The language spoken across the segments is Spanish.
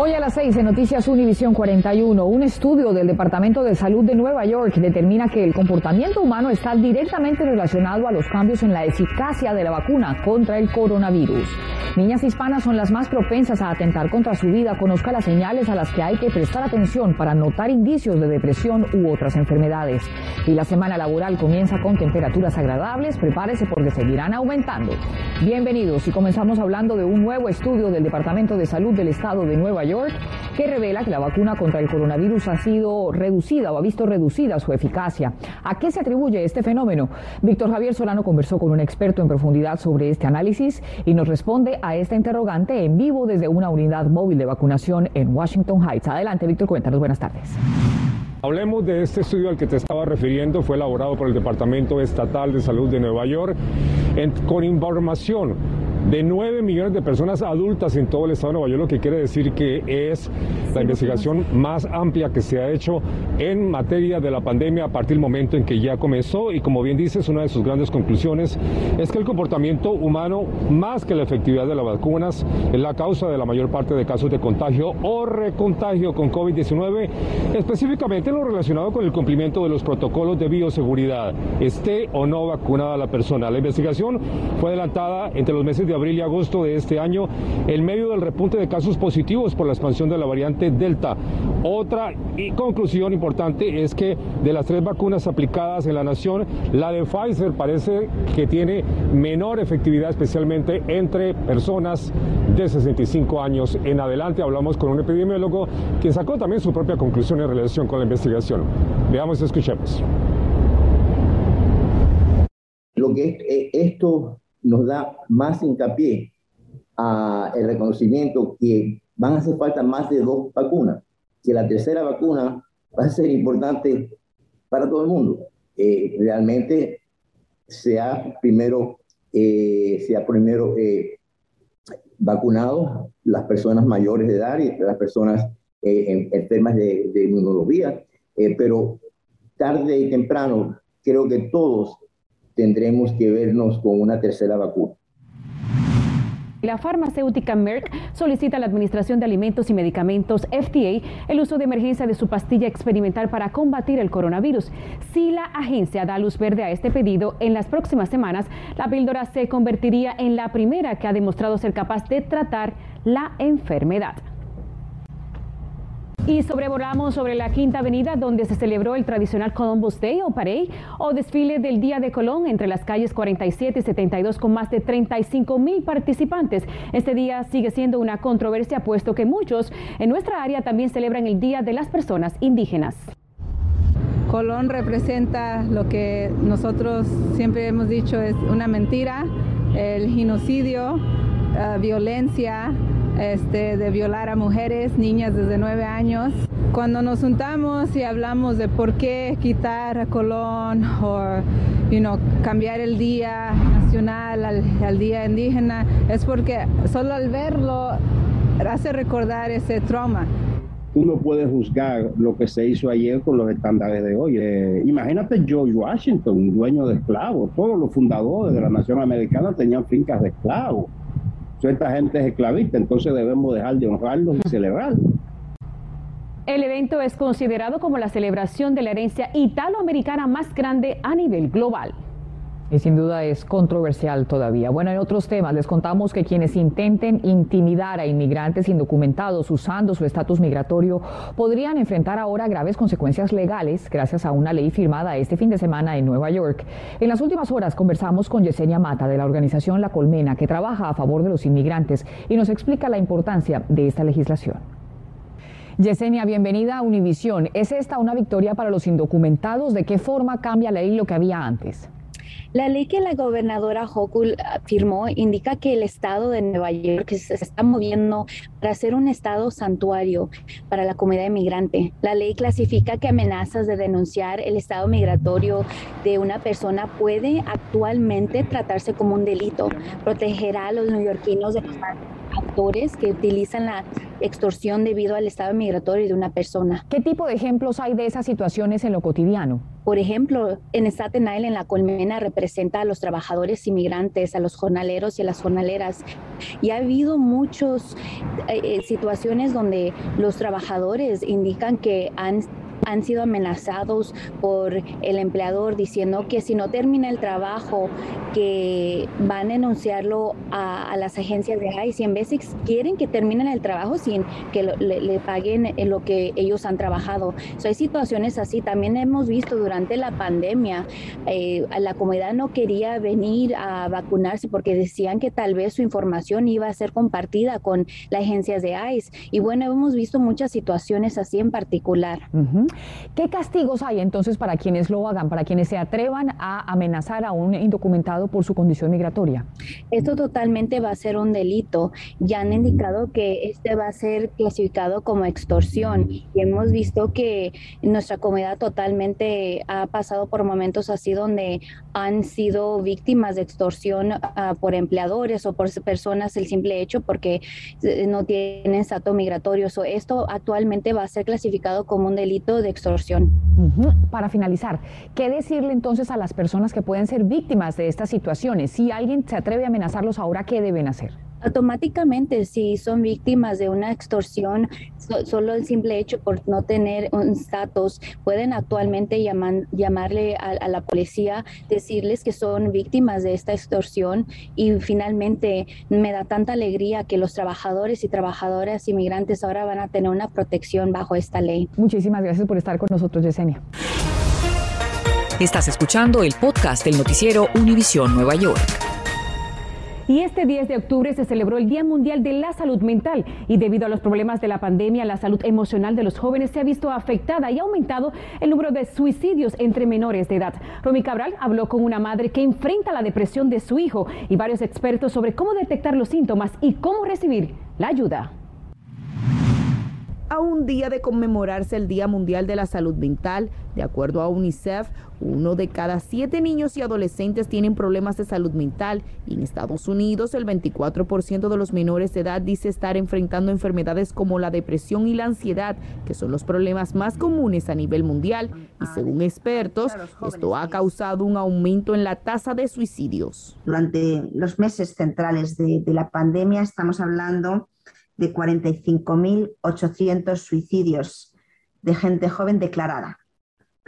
Hoy a las 6 en Noticias Univisión 41, un estudio del Departamento de Salud de Nueva York determina que el comportamiento humano está directamente relacionado a los cambios en la eficacia de la vacuna contra el coronavirus. Niñas hispanas son las más propensas a atentar contra su vida. Conozca las señales a las que hay que prestar atención para notar indicios de depresión u otras enfermedades. Y la semana laboral comienza con temperaturas agradables. Prepárese porque seguirán aumentando. Bienvenidos y comenzamos hablando de un nuevo estudio del Departamento de Salud del Estado de Nueva York que revela que la vacuna contra el coronavirus ha sido reducida o ha visto reducida su eficacia. ¿A qué se atribuye este fenómeno? Víctor Javier Solano conversó con un experto en profundidad sobre este análisis y nos responde a esta interrogante en vivo desde una unidad móvil de vacunación en Washington Heights. Adelante, Víctor, cuéntanos. Buenas tardes. Hablemos de este estudio al que te estaba refiriendo. Fue elaborado por el Departamento Estatal de Salud de Nueva York con información de 9 millones de personas adultas en todo el estado de Nueva York, lo que quiere decir que es la investigación más amplia que se ha hecho en materia de la pandemia a partir del momento en que ya comenzó. Y como bien dices, una de sus grandes conclusiones es que el comportamiento humano, más que la efectividad de las vacunas, es la causa de la mayor parte de casos de contagio o recontagio con COVID-19, específicamente lo relacionado con el cumplimiento de los protocolos de bioseguridad, esté o no vacunada la persona. La investigación fue adelantada entre los meses de abril y agosto de este año en medio del repunte de casos positivos por la expansión de la variante Delta. Otra conclusión importante es que de las tres vacunas aplicadas en la nación, la de Pfizer parece que tiene menor efectividad, especialmente entre personas de 65 años en adelante. Hablamos con un epidemiólogo que sacó también su propia conclusión en relación con la investigación. Veamos y escuchemos. Lo que eh, esto nos da más hincapié a el reconocimiento que van a hacer falta más de dos vacunas, que la tercera vacuna va a ser importante para todo el mundo. Eh, realmente sea primero, eh, primero eh, vacunado las personas mayores de edad y las personas enfermas de, de inmunología, pero tarde y temprano creo que todos tendremos que vernos con una tercera vacuna. La farmacéutica Merck solicita a la Administración de Alimentos y Medicamentos FDA el uso de emergencia de su pastilla experimental para combatir el coronavirus. Si la agencia da luz verde a este pedido, en las próximas semanas la píldora se convertiría en la primera que ha demostrado ser capaz de tratar la enfermedad. Y sobrevolamos sobre la Quinta Avenida, donde se celebró el tradicional Columbus Day o Parade o desfile del Día de Colón entre las calles 47 y 72 con más de 35 mil participantes. Este día sigue siendo una controversia, puesto que muchos en nuestra área también celebran el Día de las Personas Indígenas. Colón representa lo que nosotros siempre hemos dicho es una mentira, el genocidio, uh, violencia, este, de violar a mujeres, niñas desde nueve años. Cuando nos juntamos y hablamos de por qué quitar a Colón o you know, cambiar el día nacional al, día indígena, es porque solo al verlo hace recordar ese trauma tú no puedes juzgar lo que se hizo ayer con los estándares de hoy. Eh, imagínate George Washington, dueño de esclavos. Todos los fundadores de la nación americana tenían fincas de esclavos esta gente es esclavista, entonces debemos dejar de honrarlos y celebrarlos. El evento es considerado como la celebración de la herencia italoamericana más grande a nivel global. Y sin duda es controversial todavía. Bueno, en otros temas les contamos que quienes intenten intimidar a inmigrantes indocumentados usando su estatus migratorio podrían enfrentar ahora graves consecuencias legales gracias a una ley firmada este fin de semana en Nueva York. En las últimas horas conversamos con Yesenia Mata de la organización La Colmena que trabaja a favor de los inmigrantes y nos explica la importancia de esta legislación. Yesenia, bienvenida a Univisión. ¿Es esta una victoria para los indocumentados? ¿De qué forma cambia la ley lo que había antes? La ley que la gobernadora Hochul firmó indica que el estado de Nueva York se está moviendo para ser un estado santuario para la comunidad inmigrante. La ley clasifica que amenazas de denunciar el estado migratorio de una persona puede actualmente tratarse como un delito. Protegerá a los neoyorquinos de los actores que utilizan la extorsión debido al estado migratorio de una persona. ¿Qué tipo de ejemplos hay de esas situaciones en lo cotidiano? Por ejemplo, en Staten Island, la colmena representa a los trabajadores inmigrantes, a los jornaleros y a las jornaleras. Y ha habido muchas eh, eh, situaciones donde los trabajadores indican que han han sido amenazados por el empleador diciendo que si no termina el trabajo, que van a denunciarlo a, las agencias de ICE y en veces quieren que terminen el trabajo sin que le, paguen lo que ellos han trabajado. hay situaciones así. También hemos visto durante la pandemia, eh, la comunidad no quería venir a vacunarse porque decían que tal vez su información iba a ser compartida con las agencias de ICE. Y bueno, hemos visto muchas situaciones así en particular. ¿Qué castigos hay entonces para quienes lo hagan, para quienes se atrevan a amenazar a un indocumentado por su condición migratoria? Esto totalmente va a ser un delito. Ya han indicado que este va a ser clasificado como extorsión y hemos visto que nuestra comunidad totalmente ha pasado por momentos así donde han sido víctimas de extorsión ah, por empleadores o por personas el simple hecho porque eh, no tienen estatus migratorio. esto actualmente va a ser clasificado como un delito de extorsión. Para finalizar, ¿qué decirle entonces a las personas que pueden ser víctimas de estas situaciones? Si alguien se atreve a amenazarlos ahora, ¿qué deben hacer? Automáticamente, si son víctimas de una extorsión, solo el simple hecho por no tener un estatus, pueden actualmente llamarle a, la policía, decirles que son víctimas de esta extorsión y finalmente me da tanta alegría que los trabajadores y trabajadoras inmigrantes ahora van a tener una protección bajo esta ley. Muchísimas gracias por estar con nosotros, Yesenia. Estás escuchando el podcast del noticiero Univisión Nueva York. Y este 10 de octubre se celebró el Día Mundial de la Salud Mental y debido a los problemas de la pandemia, la salud emocional de los jóvenes se ha visto afectada y ha aumentado el número de suicidios entre menores de edad. Romy Cabral habló con una madre que enfrenta la depresión de su hijo y varios expertos sobre cómo detectar los síntomas y cómo recibir la ayuda a un día de conmemorarse el Día Mundial de la Salud Mental. De acuerdo a UNICEF, uno de cada siete niños y adolescentes tienen problemas de salud mental y en Estados Unidos el 24% de los menores de edad dice estar enfrentando enfermedades como la depresión y la ansiedad, que son los problemas más comunes a nivel mundial. Y según expertos, esto ha causado un aumento en la tasa de suicidios. Durante los meses centrales de, de la pandemia estamos hablando de 45.800 suicidios de gente joven declarada.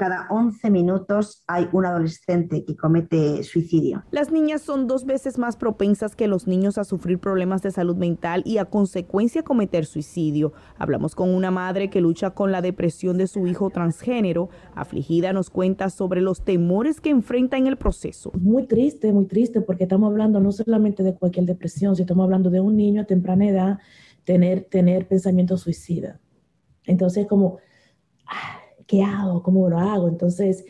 Cada 11 minutos hay un adolescente que comete suicidio. Las niñas son dos veces más propensas que los niños a sufrir problemas de salud mental y a consecuencia cometer suicidio. Hablamos con una madre que lucha con la depresión de su hijo transgénero. Afligida nos cuenta sobre los temores que enfrenta en el proceso. Muy triste, muy triste porque estamos hablando no solamente de cualquier depresión, sino estamos hablando de un niño a temprana edad tener, tener pensamientos suicidas. Entonces, como, ah, ¿Cómo lo hago? Entonces,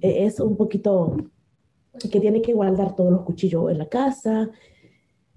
e-, es un poquito que tiene que guardar todos los cuchillos en la casa,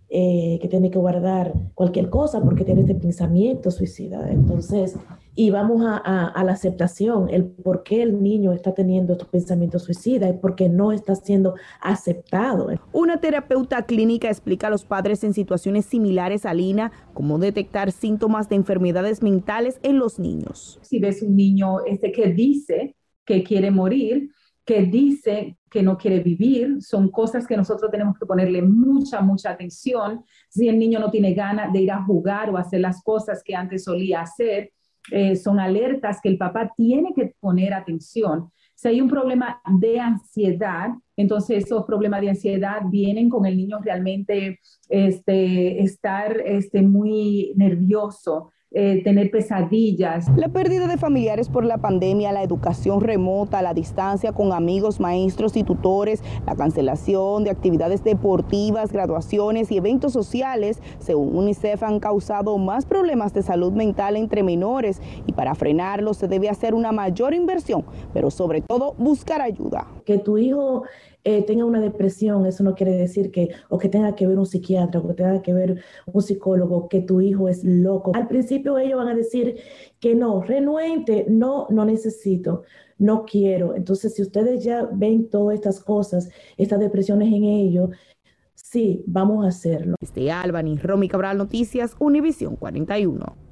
eh, que tiene que guardar cualquier cosa porque tiene este pensamiento suicida. Entonces, y vamos a, la aceptación, el por qué el niño está teniendo estos pensamientos suicidas y por qué no está siendo aceptado. Una terapeuta clínica explica a los padres en situaciones similares a Lina cómo detectar síntomas de enfermedades mentales en los niños. Si ves un niño este que dice que quiere morir, que dice que no quiere vivir, son cosas que nosotros tenemos que ponerle mucha, mucha atención. Si el niño no tiene ganas de ir a jugar o hacer las cosas que antes solía hacer, eh, son alertas que el papá tiene que poner atención. Si hay un problema de ansiedad, entonces esos problemas de ansiedad vienen con el niño realmente este, estar este, muy nervioso, eh, tener pesadillas. La pérdida de familiares por la pandemia, la educación remota, la distancia con amigos, maestros y tutores, la cancelación de actividades deportivas, graduaciones y eventos sociales, según UNICEF, han causado más problemas de salud mental entre menores y para frenarlo se debe hacer una mayor inversión, pero sobre todo buscar ayuda. Que tu hijo eh, tenga una depresión, eso no quiere decir que, o que tenga que ver un psiquiatra, o que tenga que ver un psicólogo, que tu hijo es loco. Al principio ellos van a decir que no, renuente, no, no necesito, no quiero. Entonces, si ustedes ya ven todas estas cosas, estas depresiones en ellos, sí, vamos a hacerlo. Este Albany, Romy Cabral Noticias, Univisión 41.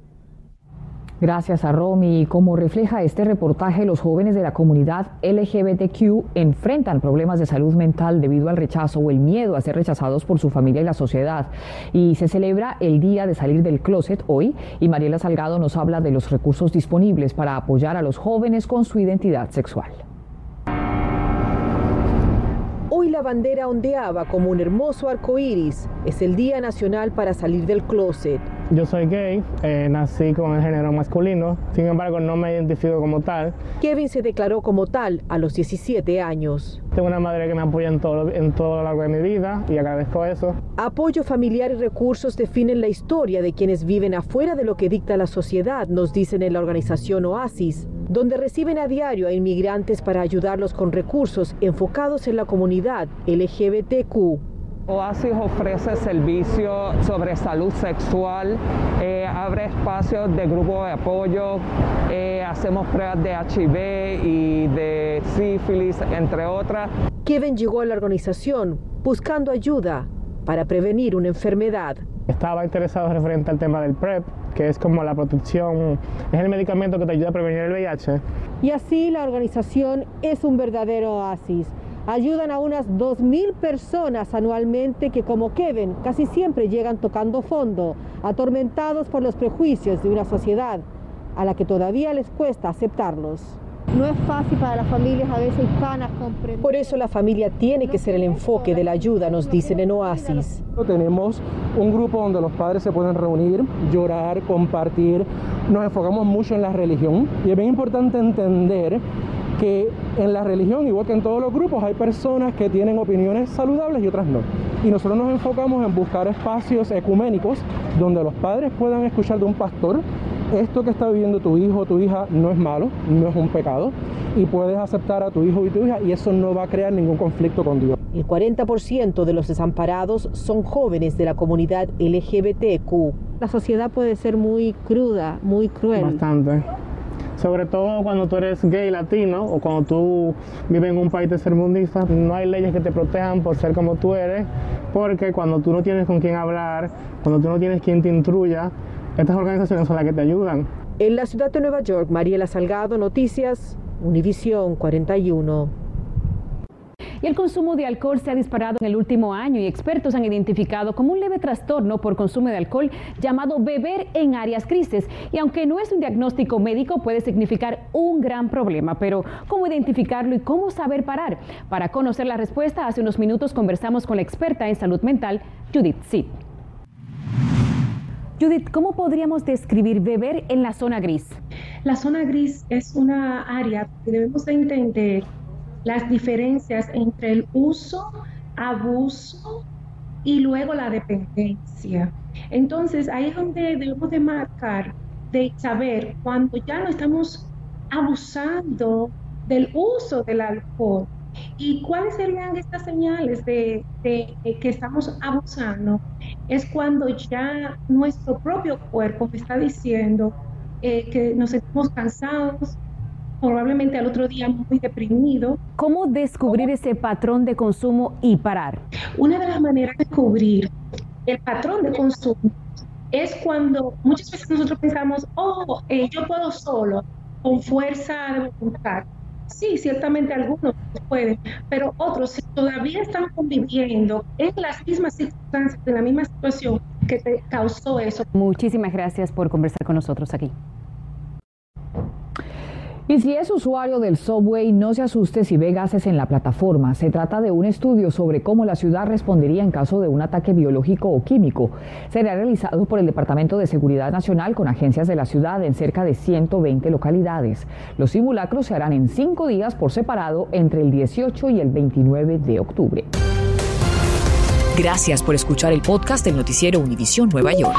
Gracias a Romy. Como refleja este reportaje, los jóvenes de la comunidad LGBTQ enfrentan problemas de salud mental debido al rechazo o el miedo a ser rechazados por su familia y la sociedad. Y se celebra el Día de Salir del Closet hoy y Mariela Salgado nos habla de los recursos disponibles para apoyar a los jóvenes con su identidad sexual. Hoy la bandera ondeaba como un hermoso arco iris. Es el Día Nacional para Salir del Closet. Yo soy gay, eh, nací con el género masculino, sin embargo no me identifico como tal. Kevin se declaró como tal a los 17 años. Tengo una madre que me apoya en todo, en todo lo largo de mi vida y agradezco eso. Apoyo familiar y recursos definen la historia de quienes viven afuera de lo que dicta la sociedad, nos dicen en la organización Oasis, donde reciben a diario a inmigrantes para ayudarlos con recursos enfocados en la comunidad LGBTQ. Oasis ofrece servicios sobre salud sexual, eh, abre espacios de grupo de apoyo, eh, hacemos pruebas de HIV y de sífilis, entre otras. Kevin llegó a la organización buscando ayuda para prevenir una enfermedad. Estaba interesado referente al tema del PrEP, que es como la protección, es el medicamento que te ayuda a prevenir el VIH. Y así la organización es un verdadero oasis ayudan a unas 2.000 personas anualmente que como Kevin casi siempre llegan tocando fondo, atormentados por los prejuicios de una sociedad a la que todavía les cuesta aceptarlos. No es fácil para las familias a veces hispanas comprender. Por eso la familia tiene que ser el enfoque de la ayuda, nos dicen en Oasis. Tenemos un grupo donde los padres se pueden reunir, llorar, compartir. Nos enfocamos mucho en la religión y es bien importante entender que en la religión, igual que en todos los grupos, hay personas que tienen opiniones saludables y otras no. Y nosotros nos enfocamos en buscar espacios ecuménicos donde los padres puedan escuchar de un pastor, esto que está viviendo tu hijo o tu hija no es malo, no es un pecado, y puedes aceptar a tu hijo y tu hija y eso no va a crear ningún conflicto con Dios. El 40% de los desamparados son jóvenes de la comunidad LGBTQ. La sociedad puede ser muy cruda, muy cruel. Bastante sobre todo cuando tú eres gay latino o cuando tú vives en un país tercermundista, no hay leyes que te protejan por ser como tú eres, porque cuando tú no tienes con quién hablar, cuando tú no tienes quien te intruya, estas organizaciones son las que te ayudan. En la ciudad de Nueva York, Mariela Salgado, Noticias, Univisión 41 y el consumo de alcohol se ha disparado en el último año y expertos han identificado como un leve trastorno por consumo de alcohol llamado beber en áreas crisis. Y aunque no es un diagnóstico médico, puede significar un gran problema. Pero, ¿cómo identificarlo y cómo saber parar? Para conocer la respuesta, hace unos minutos conversamos con la experta en salud mental, Judith Sid. Judith, ¿cómo podríamos describir beber en la zona gris? La zona gris es una área que debemos de entender las diferencias entre el uso, abuso y luego la dependencia. Entonces ahí es donde debemos de marcar, de saber cuando ya no estamos abusando del uso del alcohol. ¿Y cuáles serían estas señales de, que estamos abusando? Es cuando ya nuestro propio cuerpo está diciendo eh, que nos sentimos cansados, probablemente al otro día muy deprimido. ¿Cómo descubrir ese patrón de consumo y parar? Una de las maneras de descubrir el patrón de consumo es cuando muchas veces nosotros pensamos, oh, eh, yo puedo solo, con fuerza de voluntad. Sí, ciertamente algunos pueden, pero otros, si todavía están conviviendo en las mismas circunstancias, en la misma situación que te causó eso. Muchísimas gracias por conversar con nosotros aquí. Y si es usuario del subway, no se asuste si ve gases en la plataforma. Se trata de un estudio sobre cómo la ciudad respondería en caso de un ataque biológico o químico. Será realizado por el Departamento de Seguridad Nacional con agencias de la ciudad en cerca de 120 localidades. Los simulacros se harán en cinco días por separado entre el 18 y el 29 de octubre. Gracias por escuchar el podcast del noticiero Univisión Nueva York.